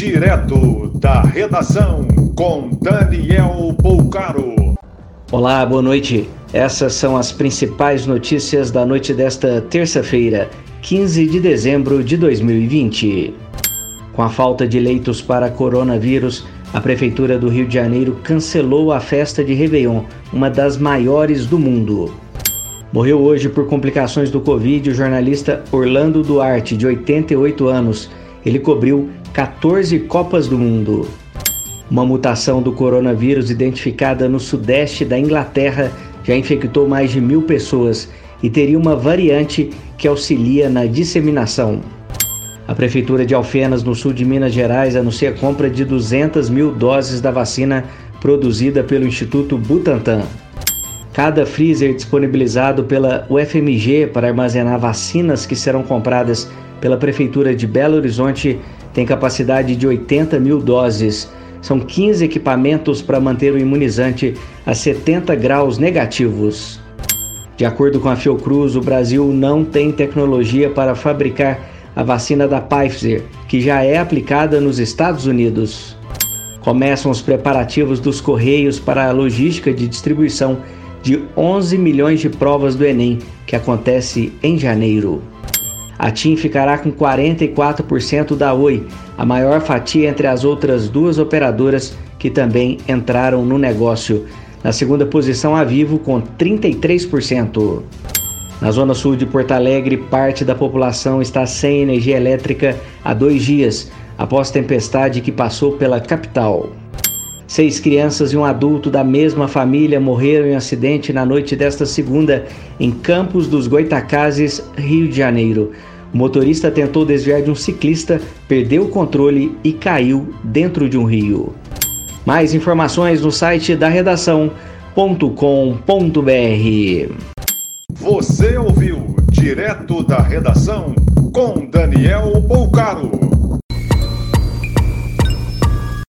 Direto da redação com Daniel Poucaro. Olá, boa noite. Essas são as principais notícias da noite desta terça-feira, 15 de dezembro de 2020. Com a falta de leitos para coronavírus, a Prefeitura do Rio de Janeiro cancelou a festa de Réveillon, uma das maiores do mundo. Morreu hoje por complicações do Covid o jornalista Orlando Duarte, de 88 anos. Ele cobriu 14 Copas do Mundo. Uma mutação do coronavírus identificada no sudeste da Inglaterra já infectou mais de mil pessoas e teria uma variante que auxilia na disseminação. A Prefeitura de Alfenas, no sul de Minas Gerais, anuncia a compra de 200 mil doses da vacina produzida pelo Instituto Butantan. Cada freezer disponibilizado pela UFMG para armazenar vacinas que serão compradas pela Prefeitura de Belo Horizonte tem capacidade de 80 mil doses. São 15 equipamentos para manter o imunizante a 70 graus negativos. De acordo com a Fiocruz, o Brasil não tem tecnologia para fabricar a vacina da Pfizer, que já é aplicada nos Estados Unidos. Começam os preparativos dos Correios para a logística de distribuição de 11 milhões de provas do Enem, que acontece em janeiro. A TIM ficará com 44% da Oi, a maior fatia entre as outras duas operadoras que também entraram no negócio. Na segunda posição, a Vivo com 33%. Na zona sul de Porto Alegre, parte da população está sem energia elétrica há dois dias, após tempestade que passou pela capital. Seis crianças e um adulto da mesma família morreram em acidente na noite desta segunda em Campos dos Goitacazes, Rio de Janeiro. O motorista tentou desviar de um ciclista, perdeu o controle e caiu dentro de um rio. Mais informações no site da redação.com.br. Você ouviu direto da redação com Daniel.